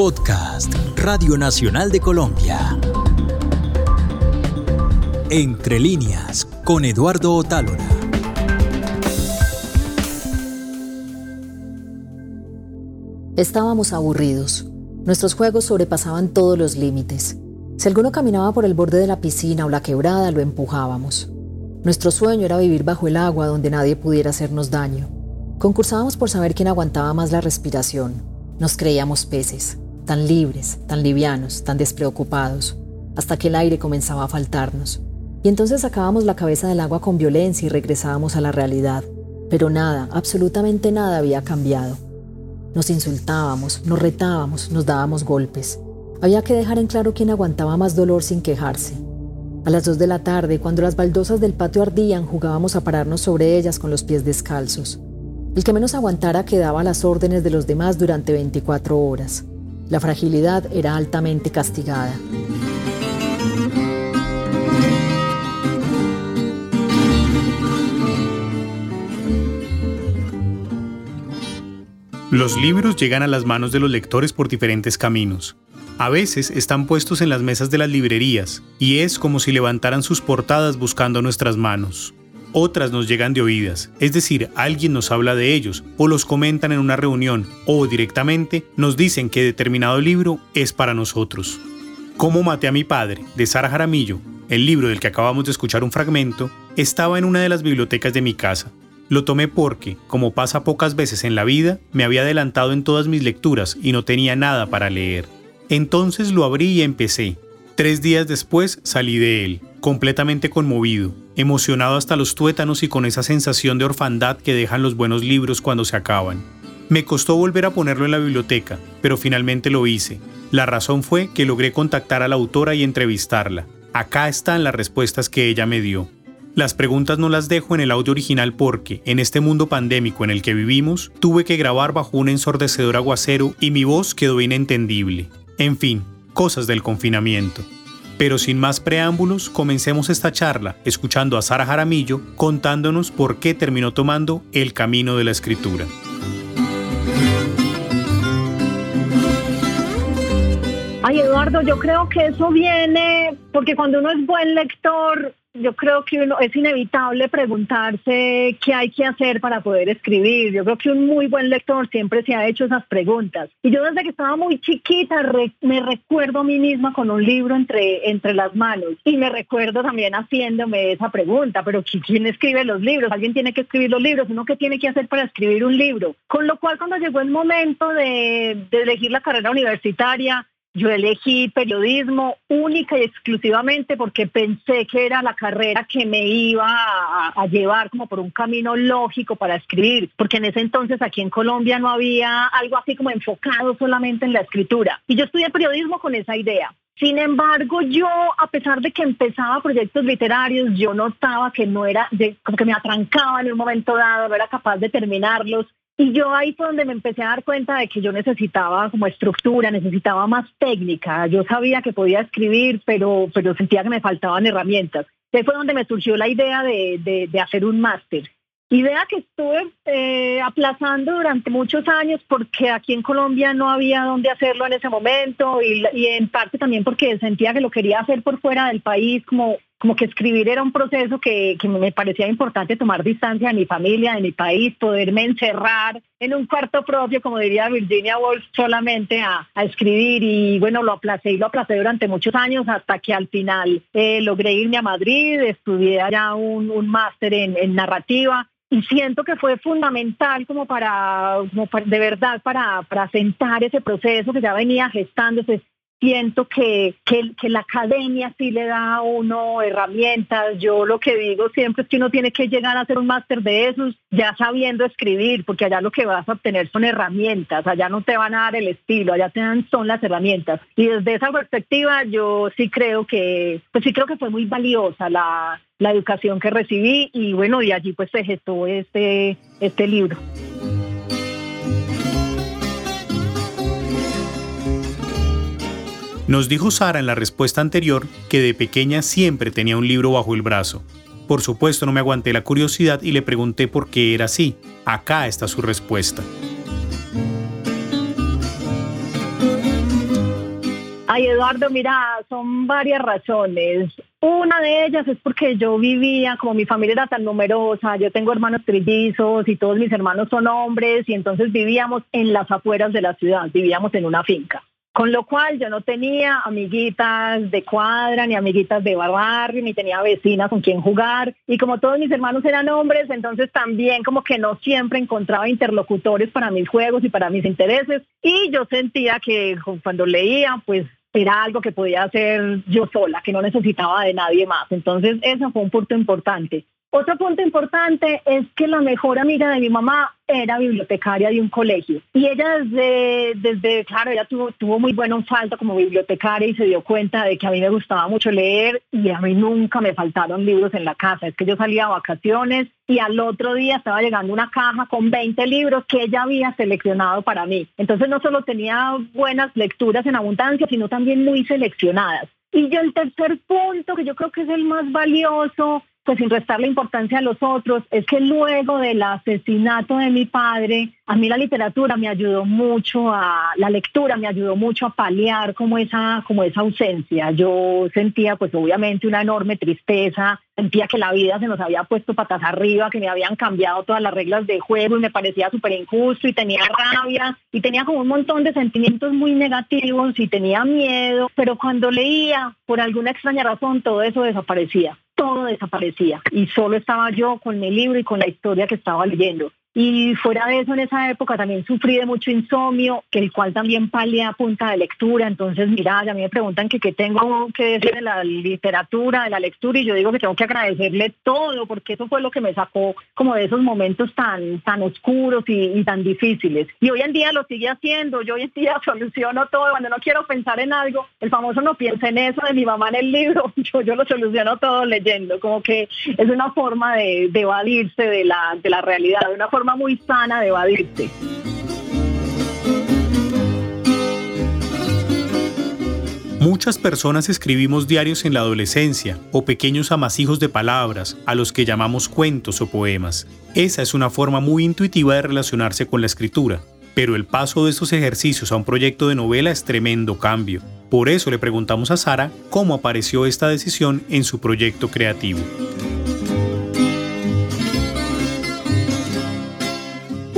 Podcast Radio Nacional de Colombia. Entre líneas con Eduardo Otálora. Estábamos aburridos. Nuestros juegos sobrepasaban todos los límites. Si alguno caminaba por el borde de la piscina o la quebrada, lo empujábamos. Nuestro sueño era vivir bajo el agua donde nadie pudiera hacernos daño. Concursábamos por saber quién aguantaba más la respiración. Nos creíamos peces, tan libres, tan livianos, tan despreocupados, hasta que el aire comenzaba a faltarnos. Y entonces sacábamos la cabeza del agua con violencia y regresábamos a la realidad. Pero nada, absolutamente nada había cambiado. Nos insultábamos, nos retábamos, nos dábamos golpes. Había que dejar en claro quién aguantaba más dolor sin quejarse. A las dos de la tarde, cuando las baldosas del patio ardían, jugábamos a pararnos sobre ellas con los pies descalzos. El que menos aguantara quedaba a las órdenes de los demás durante 24 horas. La fragilidad era altamente castigada. Los libros llegan a las manos de los lectores por diferentes caminos. A veces están puestos en las mesas de las librerías, y es como si levantaran sus portadas buscando nuestras manos. Otras nos llegan de oídas, es decir, alguien nos habla de ellos, o los comentan en una reunión, o directamente nos dicen que determinado libro es para nosotros. Cómo maté a mi padre, de Sara Jaramillo, el libro del que acabamos de escuchar un fragmento, estaba en una de las bibliotecas de mi casa, lo tomé porque, como pasa pocas veces en la vida, me había adelantado en todas mis lecturas y no tenía nada para leer. Entonces lo abrí y empecé. Tres días después salí de él, completamente conmovido, emocionado hasta los tuétanos y con esa sensación de orfandad que dejan los buenos libros cuando se acaban. Me costó volver a ponerlo en la biblioteca, pero finalmente lo hice. La razón fue que logré contactar a la autora y entrevistarla. Acá están las respuestas que ella me dio. Las preguntas no las dejo en el audio original porque, en este mundo pandémico en el que vivimos, tuve que grabar bajo un ensordecedor aguacero y mi voz quedó inentendible. En fin, cosas del confinamiento. Pero sin más preámbulos, comencemos esta charla escuchando a Sara Jaramillo contándonos por qué terminó tomando el camino de la escritura. Ay, Eduardo, yo creo que eso viene porque cuando uno es buen lector, yo creo que uno, es inevitable preguntarse qué hay que hacer para poder escribir. Yo creo que un muy buen lector siempre se ha hecho esas preguntas. Y yo desde que estaba muy chiquita me recuerdo a mí misma con un libro entre, entre las manos y me recuerdo también haciéndome esa pregunta, pero ¿quién escribe los libros? Alguien tiene que escribir los libros, uno qué tiene que hacer para escribir un libro. Con lo cual cuando llegó el momento de, de elegir la carrera universitaria, yo elegí periodismo única y exclusivamente porque pensé que era la carrera que me iba a, llevar como por un camino lógico para escribir, porque en ese entonces aquí en Colombia no había algo así como enfocado solamente en la escritura. Y yo estudié periodismo con esa idea. Sin embargo, yo, a pesar de que empezaba proyectos literarios, yo notaba que no era, como que me atrancaba en un momento dado, no era capaz de terminarlos. Y yo ahí fue donde me empecé a dar cuenta de que yo necesitaba como estructura, necesitaba más técnica. Yo sabía que podía escribir, pero, pero sentía que me faltaban herramientas. Ahí fue donde me surgió la idea de, de, hacer un máster. Idea que estuve eh, aplazando durante muchos años porque aquí en Colombia no había dónde hacerlo en ese momento y, y en parte también porque sentía que lo quería hacer por fuera del país, como como que escribir era un proceso que, me parecía importante tomar distancia de mi familia, de mi país, poderme encerrar en un cuarto propio, como diría Virginia Woolf, solamente a, escribir. Y bueno, lo aplacé y lo aplacé durante muchos años hasta que al final eh, logré irme a Madrid, estudié allá un, un máster en, narrativa y siento que fue fundamental como para, como de verdad, para, para sentar ese proceso que ya venía gestándose siento que, que, la academia sí le da a uno herramientas. Yo lo que digo siempre es que uno tiene que llegar a hacer un máster de esos ya sabiendo escribir, porque allá lo que vas a obtener son herramientas, allá no te van a dar el estilo, allá te dan son las herramientas. Y desde esa perspectiva yo sí creo que, pues sí creo que fue muy valiosa la, la educación que recibí y bueno, y allí pues se gestó este, este libro. Nos dijo Sara en la respuesta anterior que de pequeña siempre tenía un libro bajo el brazo. Por supuesto no me aguanté la curiosidad y le pregunté por qué era así. Acá está su respuesta. Ay, Eduardo, mira, son varias razones. Una de ellas es porque yo vivía, como mi familia era tan numerosa, yo tengo hermanos trillizos y todos mis hermanos son hombres y entonces vivíamos en las afueras de la ciudad, vivíamos en una finca. Con lo cual yo no tenía amiguitas de cuadra, ni amiguitas de barrio, ni tenía vecinas con quien jugar. Y como todos mis hermanos eran hombres, entonces también como que no siempre encontraba interlocutores para mis juegos y para mis intereses. Y yo sentía que cuando leía, pues era algo que podía hacer yo sola, que no necesitaba de nadie más. Entonces, eso fue un punto importante. Otro punto importante es que la mejor amiga de mi mamá era bibliotecaria de un colegio. Y ella desde, desde claro, ella tuvo, tuvo muy buena falta como bibliotecaria y se dio cuenta de que a mí me gustaba mucho leer y a mí nunca me faltaron libros en la casa. Es que yo salía a vacaciones y al otro día estaba llegando una caja con 20 libros que ella había seleccionado para mí. Entonces no solo tenía buenas lecturas en abundancia, sino también muy seleccionadas. Y yo el tercer punto, que yo creo que es el más valioso, pues sin restarle importancia a los otros, es que luego del asesinato de mi padre, a mí la literatura me ayudó mucho a, la lectura me ayudó mucho a paliar como esa, como esa ausencia. Yo sentía pues obviamente una enorme tristeza, sentía que la vida se nos había puesto patas arriba, que me habían cambiado todas las reglas de juego y me parecía súper injusto y tenía rabia y tenía como un montón de sentimientos muy negativos y tenía miedo, pero cuando leía, por alguna extraña razón, todo eso desaparecía todo desaparecía y solo estaba yo con mi libro y con la historia que estaba leyendo. Y fuera de eso, en esa época también sufrí de mucho insomnio, que el cual también palé a punta de lectura. Entonces, mira, a mí me preguntan que qué tengo que decir de la literatura, de la lectura, y yo digo que tengo que agradecerle todo, porque eso fue lo que me sacó como de esos momentos tan, tan oscuros y, tan difíciles. Y hoy en día lo sigue haciendo, yo hoy en día soluciono todo. Cuando no quiero pensar en algo, el famoso no piensa en eso de mi mamá en el libro, yo, yo lo soluciono todo leyendo, como que es una forma de, de evadirse de la, de la realidad, de una forma muy sana de evadirse. Muchas personas escribimos diarios en la adolescencia o pequeños amasijos de palabras, a los que llamamos cuentos o poemas. Esa es una forma muy intuitiva de relacionarse con la escritura, pero el paso de esos ejercicios a un proyecto de novela es tremendo cambio. Por eso le preguntamos a Sara cómo apareció esta decisión en su proyecto creativo.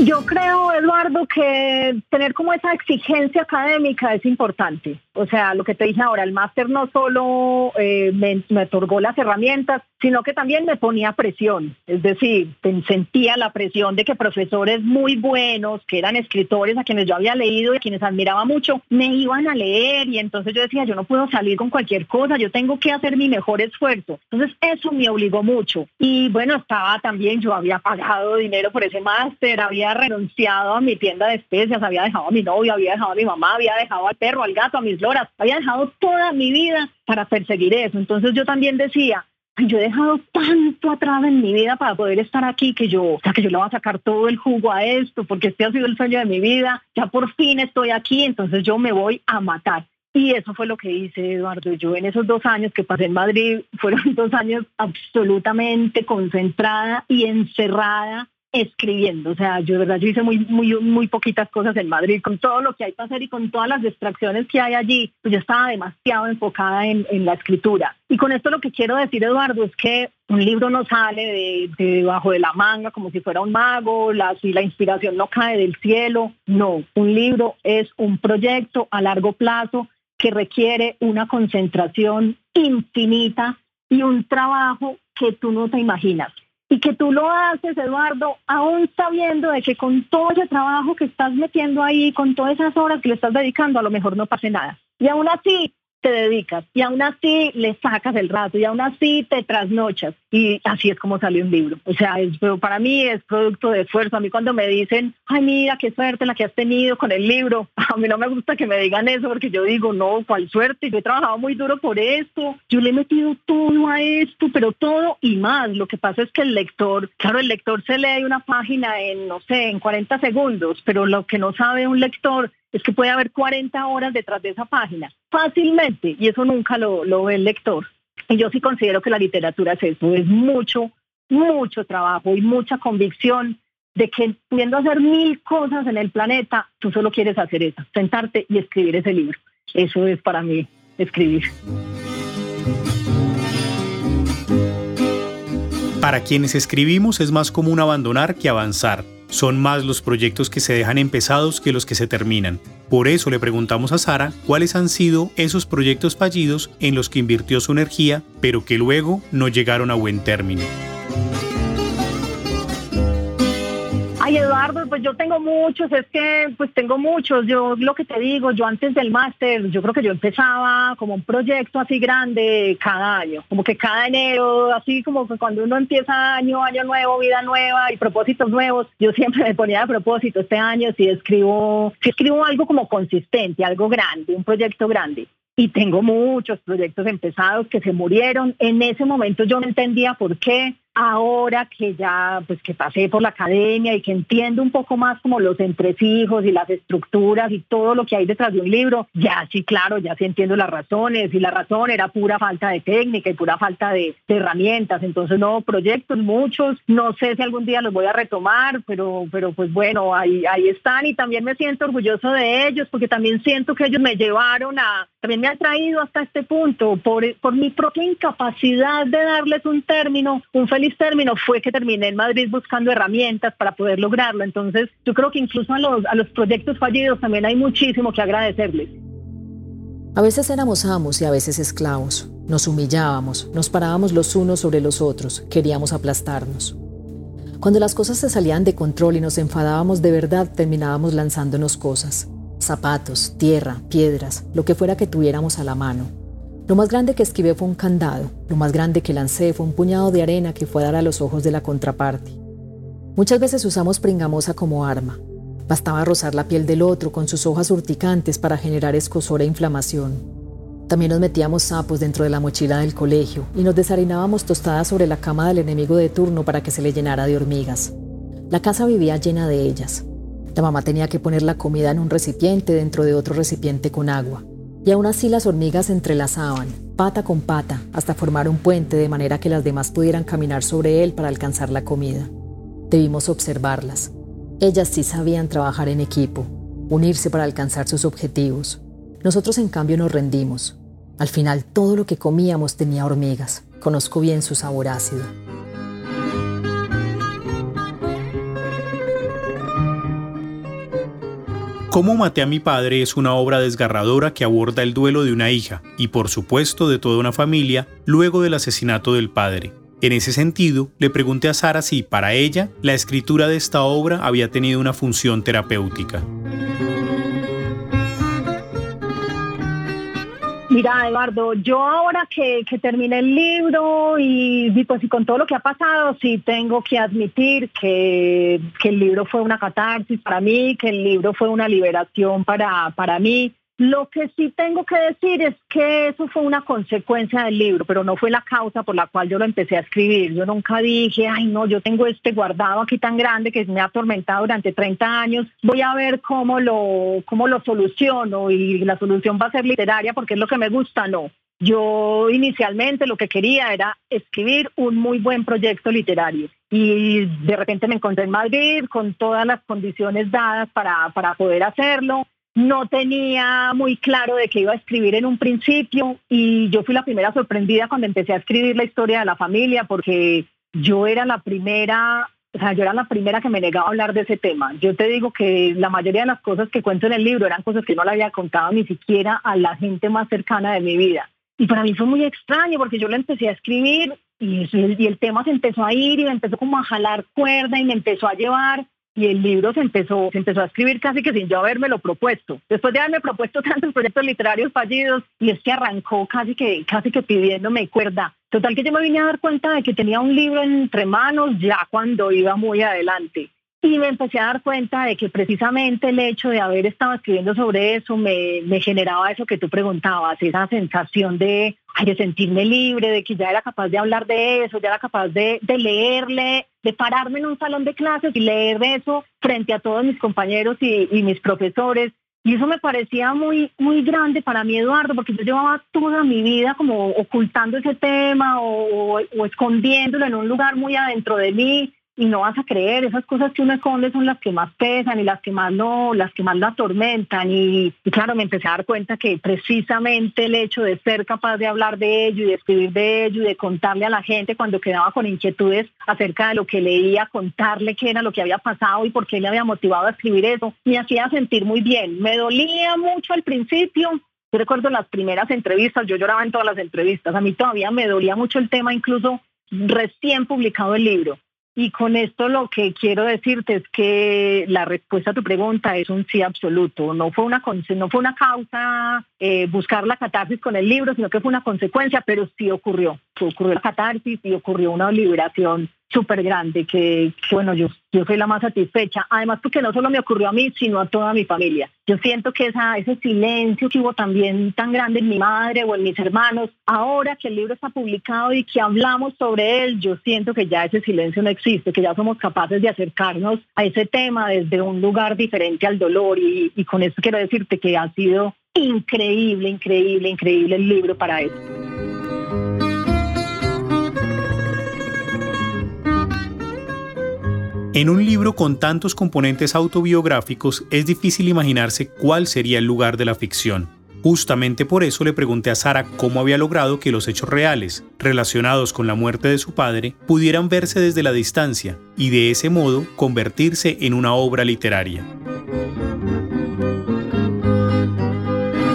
Yo creo, Eduardo, que tener como esa exigencia académica es importante. O sea, lo que te dije ahora, el máster no solo eh, me, otorgó las herramientas, sino que también me ponía presión. Es decir, sentía la presión de que profesores muy buenos, que eran escritores a quienes yo había leído y a quienes admiraba mucho, me iban a leer y entonces yo decía, yo no puedo salir con cualquier cosa, yo tengo que hacer mi mejor esfuerzo. Entonces eso me obligó mucho. Y bueno, estaba también, yo había pagado dinero por ese máster, había renunciado a mi tienda de especias, había dejado a mi novio, había dejado a mi mamá, había dejado al perro, al gato, a mis loras, había dejado toda mi vida para perseguir eso. Entonces yo también decía, yo he dejado tanto atrás en mi vida para poder estar aquí que yo, o sea, que yo le voy a sacar todo el jugo a esto, porque este ha sido el sueño de mi vida, ya por fin estoy aquí, entonces yo me voy a matar. Y eso fue lo que hice, Eduardo. Yo en esos dos años que pasé en Madrid, fueron dos años absolutamente concentrada y encerrada escribiendo. O sea, yo de verdad yo hice muy, muy, muy poquitas cosas en Madrid, con todo lo que hay para hacer y con todas las distracciones que hay allí, pues yo estaba demasiado enfocada en, la escritura. Y con esto lo que quiero decir, Eduardo, es que un libro no sale de, debajo de la manga como si fuera un mago, la, si la inspiración no cae del cielo. No, un libro es un proyecto a largo plazo que requiere una concentración infinita y un trabajo que tú no te imaginas y que tú lo haces, Eduardo, aún sabiendo de que con todo ese trabajo que estás metiendo ahí, con todas esas horas que le estás dedicando, a lo mejor no pase nada. Y aún así, te dedicas y aún así le sacas el rato y aún así te trasnochas y así es como sale un libro. O sea, es, para mí es producto de esfuerzo. A mí cuando me dicen, ay mira, qué suerte la que has tenido con el libro, a mí no me gusta que me digan eso porque yo digo, no, cuál suerte, yo he trabajado muy duro por esto, yo le he metido todo a esto, pero todo y más. Lo que pasa es que el lector, claro, el lector se lee una página en, no sé, en 40 segundos, pero lo que no sabe un lector es que puede haber 40 horas detrás de esa página, fácilmente, y eso nunca lo, lo ve el lector. Y yo sí considero que la literatura es eso, es mucho, mucho trabajo y mucha convicción de que pudiendo hacer mil cosas en el planeta, tú solo quieres hacer eso, sentarte y escribir ese libro. Eso es para mí escribir. Para quienes escribimos es más común abandonar que avanzar. Son más los proyectos que se dejan empezados que los que se terminan. Por eso le preguntamos a Sara cuáles han sido esos proyectos fallidos en los que invirtió su energía, pero que luego no llegaron a buen término. Ay, Eduardo, pues yo tengo muchos, es que pues tengo muchos. Yo lo que te digo, yo antes del máster, yo creo que yo empezaba como un proyecto así grande cada año, como que cada enero, así como que cuando uno empieza año, año nuevo, vida nueva y propósitos nuevos, yo siempre me ponía de propósito este año si escribo, si escribo algo como consistente, algo grande, un proyecto grande y tengo muchos proyectos empezados que se murieron. En ese momento yo no entendía por qué, ahora que ya pues que pasé por la academia y que entiendo un poco más como los entresijos y las estructuras y todo lo que hay detrás de un libro, ya sí, claro, ya sí entiendo las razones. Y la razón era pura falta de técnica y pura falta de, herramientas, entonces no, proyectos muchos, no sé si algún día los voy a retomar, pero, pero pues bueno, ahí, ahí están. Y también me siento orgulloso de ellos porque también siento que ellos me llevaron a, también me han traído hasta este punto por, por mi propia incapacidad de darles un término, un feliz término fue que terminé en Madrid buscando herramientas para poder lograrlo. Entonces, yo creo que incluso a los, a los proyectos fallidos también hay muchísimo que agradecerles. A veces éramos amos y a veces esclavos. Nos humillábamos, nos parábamos los unos sobre los otros, queríamos aplastarnos. Cuando las cosas se salían de control y nos enfadábamos de verdad, terminábamos lanzándonos cosas. Zapatos, tierra, piedras, lo que fuera que tuviéramos a la mano. Lo más grande que esquivé fue un candado, lo más grande que lancé fue un puñado de arena que fue a dar a los ojos de la contraparte. Muchas veces usamos pringamosa como arma. Bastaba rozar la piel del otro con sus hojas urticantes para generar escosor e inflamación. También nos metíamos sapos dentro de la mochila del colegio y nos desarinábamos tostadas sobre la cama del enemigo de turno para que se le llenara de hormigas. La casa vivía llena de ellas. La mamá tenía que poner la comida en un recipiente dentro de otro recipiente con agua. Y aún así las hormigas entrelazaban, pata con pata, hasta formar un puente de manera que las demás pudieran caminar sobre él para alcanzar la comida. Debimos observarlas. Ellas sí sabían trabajar en equipo, unirse para alcanzar sus objetivos. Nosotros en cambio nos rendimos. Al final todo lo que comíamos tenía hormigas. Conozco bien su sabor ácido. Cómo maté a mi padre es una obra desgarradora que aborda el duelo de una hija y por supuesto de toda una familia luego del asesinato del padre. En ese sentido, le pregunté a Sara si para ella la escritura de esta obra había tenido una función terapéutica. Mira, Eduardo, yo ahora que, terminé el libro y, pues y con todo lo que ha pasado, sí tengo que admitir que, el libro fue una catarsis para mí, que el libro fue una liberación para, para mí. Lo que sí tengo que decir es que eso fue una consecuencia del libro, pero no fue la causa por la cual yo lo empecé a escribir. Yo nunca dije, ay no, yo tengo este guardado aquí tan grande que me ha atormentado durante 30 años, voy a ver cómo lo, cómo lo soluciono y la solución va a ser literaria porque es lo que me gusta, no. Yo inicialmente lo que quería era escribir un muy buen proyecto literario y de repente me encontré en Madrid con todas las condiciones dadas para, para poder hacerlo no tenía muy claro de qué iba a escribir en un principio y yo fui la primera sorprendida cuando empecé a escribir la historia de la familia porque yo era la primera, o sea, yo era la primera que me negaba a hablar de ese tema. Yo te digo que la mayoría de las cosas que cuento en el libro eran cosas que no le había contado ni siquiera a la gente más cercana de mi vida. Y para mí fue muy extraño porque yo lo empecé a escribir y, y el tema se empezó a ir y me empezó como a jalar cuerda y me empezó a llevar y el libro se empezó, se empezó a escribir casi que sin yo lo propuesto. Después de haberme propuesto tantos proyectos literarios fallidos, y es que arrancó casi que, casi que pidiéndome cuerda. Total que yo me vine a dar cuenta de que tenía un libro entre manos ya cuando iba muy adelante. Y me empecé a dar cuenta de que precisamente el hecho de haber estado escribiendo sobre eso me, generaba eso que tú preguntabas, esa sensación de, de sentirme libre, de que ya era capaz de hablar de eso, ya era capaz de leerle, de pararme en un salón de clases y leer eso frente a todos mis compañeros y, mis profesores. Y eso me parecía muy, muy grande para mí, Eduardo, porque yo llevaba toda mi vida como ocultando ese tema o escondiéndolo en un lugar muy adentro de mí y no vas a creer, esas cosas que uno esconde son las que más pesan y las que más no, las que más lo atormentan. Y, claro, me empecé a dar cuenta que precisamente el hecho de ser capaz de hablar de ello y de escribir de ello y de contarle a la gente cuando quedaba con inquietudes acerca de lo que leía, contarle qué era lo que había pasado y por qué le había motivado a escribir eso, me hacía sentir muy bien. Me dolía mucho al principio, yo recuerdo las primeras entrevistas, yo lloraba en todas las entrevistas, a mí todavía me dolía mucho el tema, incluso recién publicado el libro. Y con esto lo que quiero decirte es que la respuesta a tu pregunta es un sí absoluto. No fue una, no fue una causa eh, buscar la catarsis con el libro, sino que fue una consecuencia, pero sí ocurrió. Ocurrió la catarsis y ocurrió una liberación súper grande que, bueno, yo, yo soy la más satisfecha. Además, porque no solo me ocurrió a mí, sino a toda mi familia. Yo siento que esa, ese silencio que hubo también tan grande en mi madre o en mis hermanos, ahora que el libro está publicado y que hablamos sobre él, yo siento que ya ese silencio no existe, que ya somos capaces de acercarnos a ese tema desde un lugar diferente al dolor. Y, y con esto quiero decirte que ha sido increíble, increíble, increíble el libro para eso. En un libro con tantos componentes autobiográficos es difícil imaginarse cuál sería el lugar de la ficción. Justamente por eso le pregunté a Sara cómo había logrado que los hechos reales, relacionados con la muerte de su padre, pudieran verse desde la distancia y de ese modo convertirse en una obra literaria.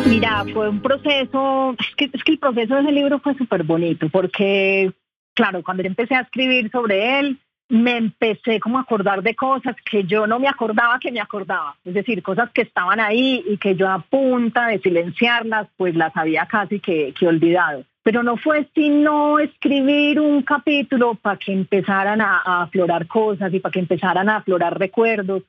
Mira, fue un proceso, es que, el proceso de ese libro fue súper bonito porque, claro, cuando yo empecé a escribir sobre él, me empecé como a acordar de cosas que yo no me acordaba que me acordaba, es decir, cosas que estaban ahí y que yo a punta de silenciarlas, pues las había casi que, olvidado. Pero no fue sino escribir un capítulo para que empezaran a, a, aflorar cosas y para que empezaran a aflorar recuerdos.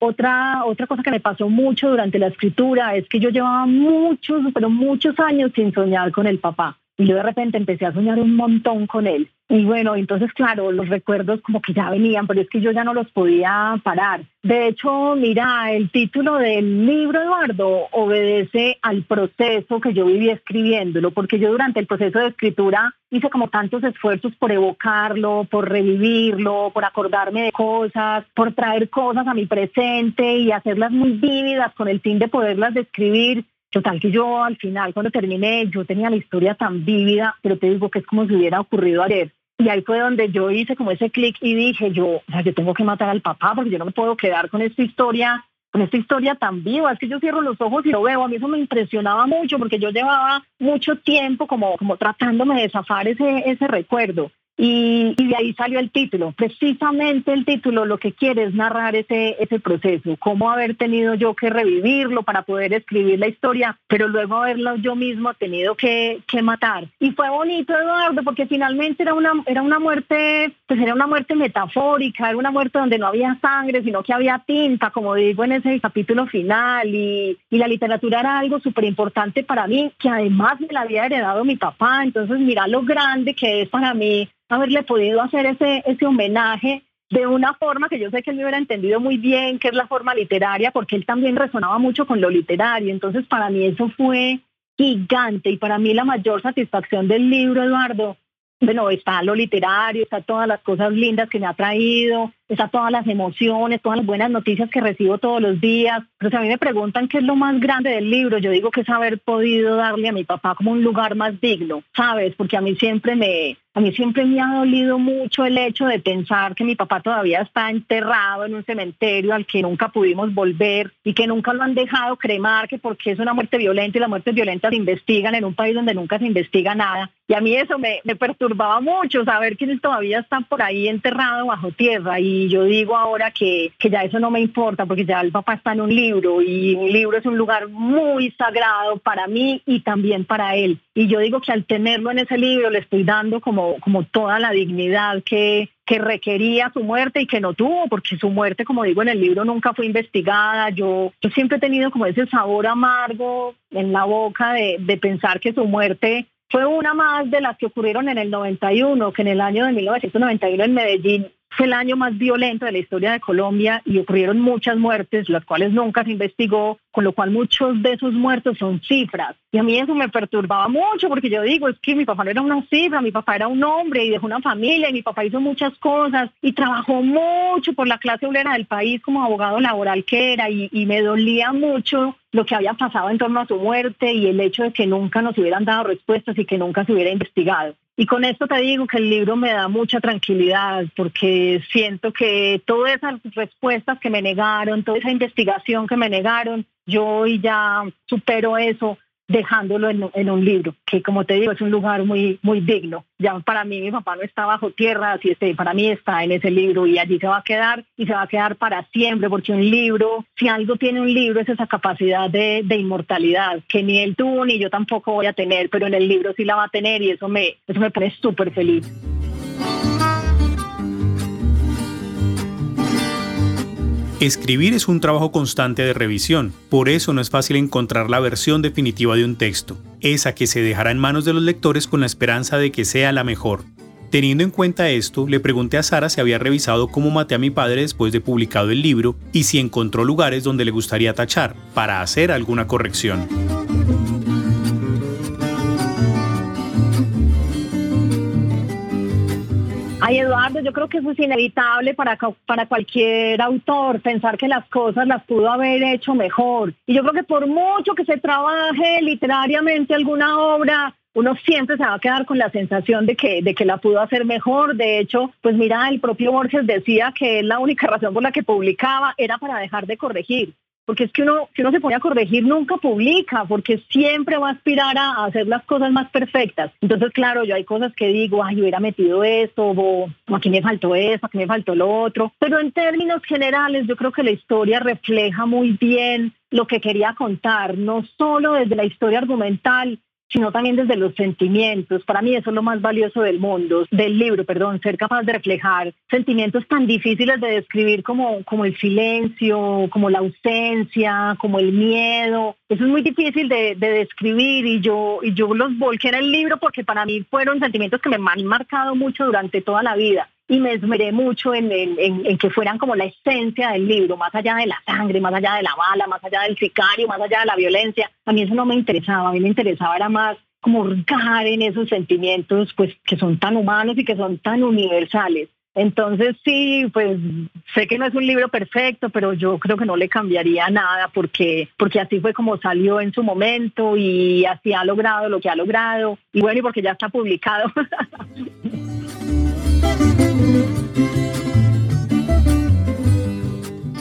Otra, otra cosa que me pasó mucho durante la escritura es que yo llevaba muchos, pero muchos años sin soñar con el papá. Y yo de repente empecé a soñar un montón con él. Y bueno, entonces claro, los recuerdos como que ya venían, pero es que yo ya no los podía parar. De hecho, mira, el título del libro, Eduardo, obedece al proceso que yo viví escribiéndolo, porque yo durante el proceso de escritura hice como tantos esfuerzos por evocarlo, por revivirlo, por acordarme de cosas, por traer cosas a mi presente y hacerlas muy vívidas con el fin de poderlas describir Total que yo al final, cuando terminé, yo tenía la historia tan vívida, pero te digo que es como si hubiera ocurrido ayer. Y ahí fue donde yo hice como ese clic y dije, yo, o sea, yo tengo que matar al papá porque yo no me puedo quedar con esta historia, con esta historia tan viva. Es que yo cierro los ojos y lo veo. A mí eso me impresionaba mucho porque yo llevaba mucho tiempo como, como tratándome de zafar ese, ese recuerdo. Y, de ahí salió el título. Precisamente el título lo que quiere es narrar ese, ese proceso, cómo haber tenido yo que revivirlo para poder escribir la historia, pero luego haberlo yo mismo tenido que, que matar. Y fue bonito, Eduardo, porque finalmente era una, era una muerte, pues era una muerte metafórica, era una muerte donde no había sangre, sino que había tinta, como digo en ese capítulo final. Y, y la literatura era algo súper importante para mí, que además me la había heredado mi papá. Entonces, mira lo grande que es para mí haberle podido hacer ese, ese homenaje de una forma que yo sé que él me hubiera entendido muy bien, que es la forma literaria, porque él también resonaba mucho con lo literario. Entonces, para mí eso fue gigante y para mí la mayor satisfacción del libro, Eduardo, bueno, está lo literario, está todas las cosas lindas que me ha traído, está todas las emociones, todas las buenas noticias que recibo todos los días. Pero si a mí me preguntan qué es lo más grande del libro, yo digo que es haber podido darle a mi papá como un lugar más digno, ¿sabes? Porque a mí siempre me, a mí siempre me ha dolido mucho el hecho de pensar que mi papá todavía está enterrado en un cementerio al que nunca pudimos volver y que nunca lo han dejado cremar, que porque es una muerte violenta y las muertes violentas se investigan en un país donde nunca se investiga nada. Y a mí eso me, me perturbaba mucho, saber que él todavía está por ahí enterrado bajo tierra. Y y yo digo ahora que, que ya eso no me importa porque ya el papá está en un libro y un libro es un lugar muy sagrado para mí y también para él. Y yo digo que al tenerlo en ese libro le estoy dando como, como toda la dignidad que, que requería su muerte y que no tuvo, porque su muerte, como digo en el libro, nunca fue investigada. Yo, yo siempre he tenido como ese sabor amargo en la boca de, de pensar que su muerte fue una más de las que ocurrieron en el 91, que en el año de 1991 en Medellín fue el año más violento de la historia de Colombia y ocurrieron muchas muertes, las cuales nunca se investigó, con lo cual muchos de esos muertos son cifras. Y a mí eso me perturbaba mucho porque yo digo, es que mi papá no era una cifra, mi papá era un hombre y dejó una familia y mi papá hizo muchas cosas y trabajó mucho por la clase obrera del país como abogado laboral que era y, y me dolía mucho lo que había pasado en torno a su muerte y el hecho de que nunca nos hubieran dado respuestas y que nunca se hubiera investigado. Y con esto te digo que el libro me da mucha tranquilidad porque siento que todas esas respuestas que me negaron, toda esa investigación que me negaron, yo hoy ya supero eso dejándolo en, un libro, que como te digo es un lugar muy, muy digno. Ya para mí mi papá no está bajo tierra, así este, para mí está en ese libro y allí se va a quedar y se va a quedar para siempre, porque un libro, si algo tiene un libro es esa capacidad de, de inmortalidad, que ni él tuvo ni yo tampoco voy a tener, pero en el libro sí la va a tener y eso me, eso me pone súper feliz. Escribir es un trabajo constante de revisión, por eso no es fácil encontrar la versión definitiva de un texto, esa que se dejará en manos de los lectores con la esperanza de que sea la mejor. Teniendo en cuenta esto, le pregunté a Sara si había revisado cómo maté a mi padre después de publicado el libro y si encontró lugares donde le gustaría tachar, para hacer alguna corrección. Ay, Eduardo, yo creo que eso es inevitable para, para cualquier autor, pensar que las cosas las pudo haber hecho mejor. Y yo creo que por mucho que se trabaje literariamente alguna obra, uno siempre se va a quedar con la sensación de que, de que la pudo hacer mejor. De hecho, pues mira, el propio Borges decía que la única razón por la que publicaba era para dejar de corregir porque es que uno, si uno se pone a corregir, nunca publica, porque siempre va a aspirar a, hacer las cosas más perfectas. Entonces, claro, yo hay cosas que digo, ay, hubiera metido esto, o, aquí me faltó eso, aquí me faltó lo otro. Pero en términos generales, yo creo que la historia refleja muy bien lo que quería contar, no solo desde la historia argumental, sino también desde los sentimientos. Para mí eso es lo más valioso del mundo, del libro, perdón, ser capaz de reflejar sentimientos tan difíciles de describir como, como el silencio, como la ausencia, como el miedo. Eso es muy difícil de, de describir y yo, y yo los volqué en el libro porque para mí fueron sentimientos que me han marcado mucho durante toda la vida y me esmeré mucho en, en, que fueran como la esencia del libro, más allá de la sangre, más allá de la bala, más allá del sicario, más allá de la violencia. A mí eso no me interesaba, a mí me interesaba era más como hurgar en esos sentimientos pues que son tan humanos y que son tan universales. Entonces sí, pues sé que no es un libro perfecto, pero yo creo que no le cambiaría nada porque, porque así fue como salió en su momento y así ha logrado lo que ha logrado. Y bueno, y porque ya está publicado.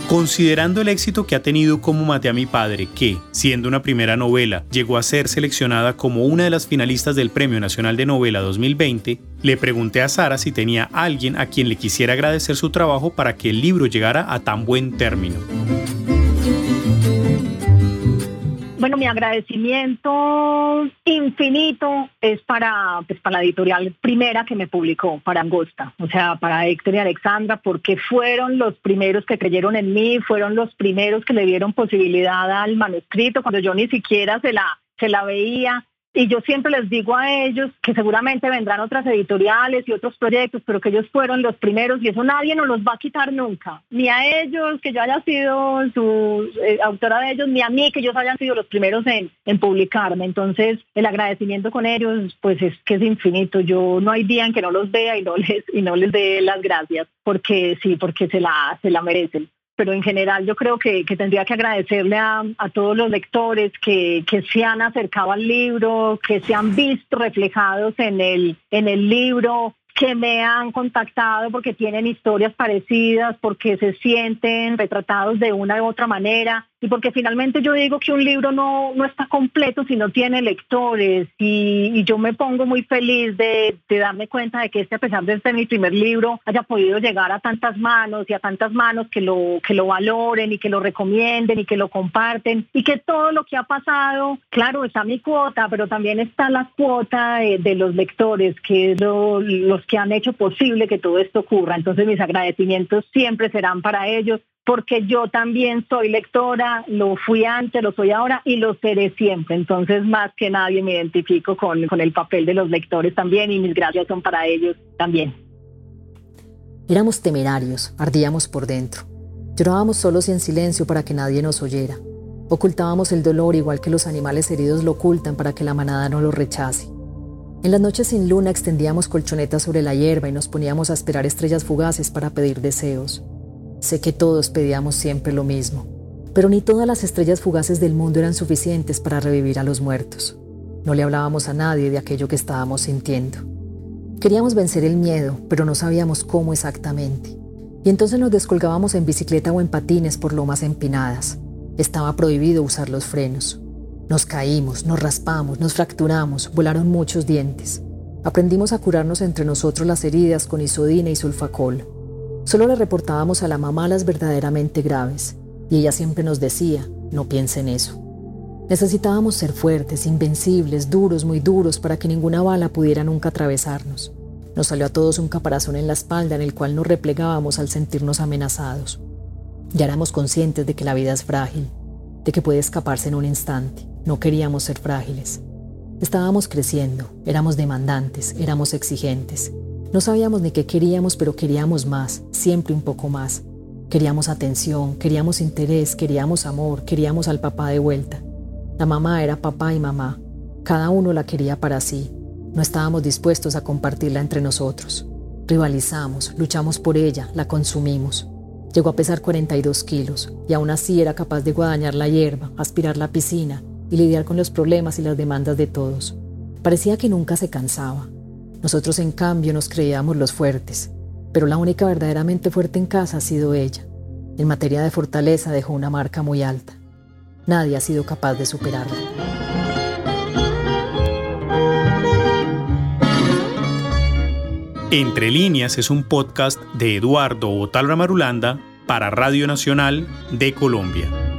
Considerando el éxito que ha tenido como Maté a mi padre, que, siendo una primera novela, llegó a ser seleccionada como una de las finalistas del Premio Nacional de Novela 2020, le pregunté a Sara si tenía alguien a quien le quisiera agradecer su trabajo para que el libro llegara a tan buen término. Bueno, mi agradecimiento infinito es para, pues, para la editorial primera que me publicó, para Angosta, o sea, para Héctor y Alexandra, porque fueron los primeros que creyeron en mí, fueron los primeros que le dieron posibilidad al manuscrito cuando yo ni siquiera se la, se la veía. Y yo siempre les digo a ellos que seguramente vendrán otras editoriales y otros proyectos, pero que ellos fueron los primeros y eso nadie nos los va a quitar nunca. Ni a ellos, que yo haya sido su eh, autora de ellos, ni a mí, que ellos hayan sido los primeros en, en publicarme. Entonces, el agradecimiento con ellos, pues es que es infinito. Yo no hay día en que no los vea y no les, y no les dé las gracias, porque sí, porque se la, se la merecen pero en general yo creo que, tendría que agradecerle a, todos los lectores que, que, se han acercado al libro, que se han visto reflejados en el, en el libro, que me han contactado porque tienen historias parecidas, porque se sienten retratados de una u otra manera y porque finalmente yo digo que un libro no, no está completo si no tiene lectores. Y, yo me pongo muy feliz de, darme cuenta de que este, a pesar de ser mi primer libro, haya podido llegar a tantas manos y a tantas manos que lo, que lo valoren y que lo recomienden y que lo comparten. Y que todo lo que ha pasado, claro, está mi cuota, pero también está la cuota de, los lectores, que es los que han hecho posible que todo esto ocurra. Entonces mis agradecimientos siempre serán para ellos porque yo también soy lectora, lo fui antes, lo soy ahora y lo seré siempre. Entonces, más que nadie me identifico con, con el papel de los lectores también y mis gracias son para ellos también. Éramos temerarios, ardíamos por dentro. Llorábamos solos y en silencio para que nadie nos oyera. Ocultábamos el dolor igual que los animales heridos lo ocultan para que la manada no lo rechace. En las noches sin luna extendíamos colchonetas sobre la hierba y nos poníamos a esperar estrellas fugaces para pedir deseos. Sé que todos pedíamos siempre lo mismo, pero ni todas las estrellas fugaces del mundo eran suficientes para revivir a los muertos. No le hablábamos a nadie de aquello que estábamos sintiendo. Queríamos vencer el miedo, pero no sabíamos cómo exactamente. Y entonces nos descolgábamos en bicicleta o en patines por lomas empinadas. Estaba prohibido usar los frenos. Nos caímos, nos raspamos, nos fracturamos, volaron muchos dientes. Aprendimos a curarnos entre nosotros las heridas con isodina y sulfacol. Solo le reportábamos a la mamá las verdaderamente graves, y ella siempre nos decía, no piense en eso. Necesitábamos ser fuertes, invencibles, duros, muy duros, para que ninguna bala pudiera nunca atravesarnos. Nos salió a todos un caparazón en la espalda en el cual nos replegábamos al sentirnos amenazados. Ya éramos conscientes de que la vida es frágil, de que puede escaparse en un instante. No queríamos ser frágiles. Estábamos creciendo, éramos demandantes, éramos exigentes. No sabíamos ni qué queríamos, pero queríamos más, siempre un poco más. Queríamos atención, queríamos interés, queríamos amor, queríamos al papá de vuelta. La mamá era papá y mamá. Cada uno la quería para sí. No estábamos dispuestos a compartirla entre nosotros. Rivalizamos, luchamos por ella, la consumimos. Llegó a pesar 42 kilos y aún así era capaz de guadañar la hierba, aspirar la piscina y lidiar con los problemas y las demandas de todos. Parecía que nunca se cansaba. Nosotros en cambio nos creíamos los fuertes, pero la única verdaderamente fuerte en casa ha sido ella. En materia de fortaleza dejó una marca muy alta. Nadie ha sido capaz de superarla. Entre líneas es un podcast de Eduardo Otalra Marulanda para Radio Nacional de Colombia.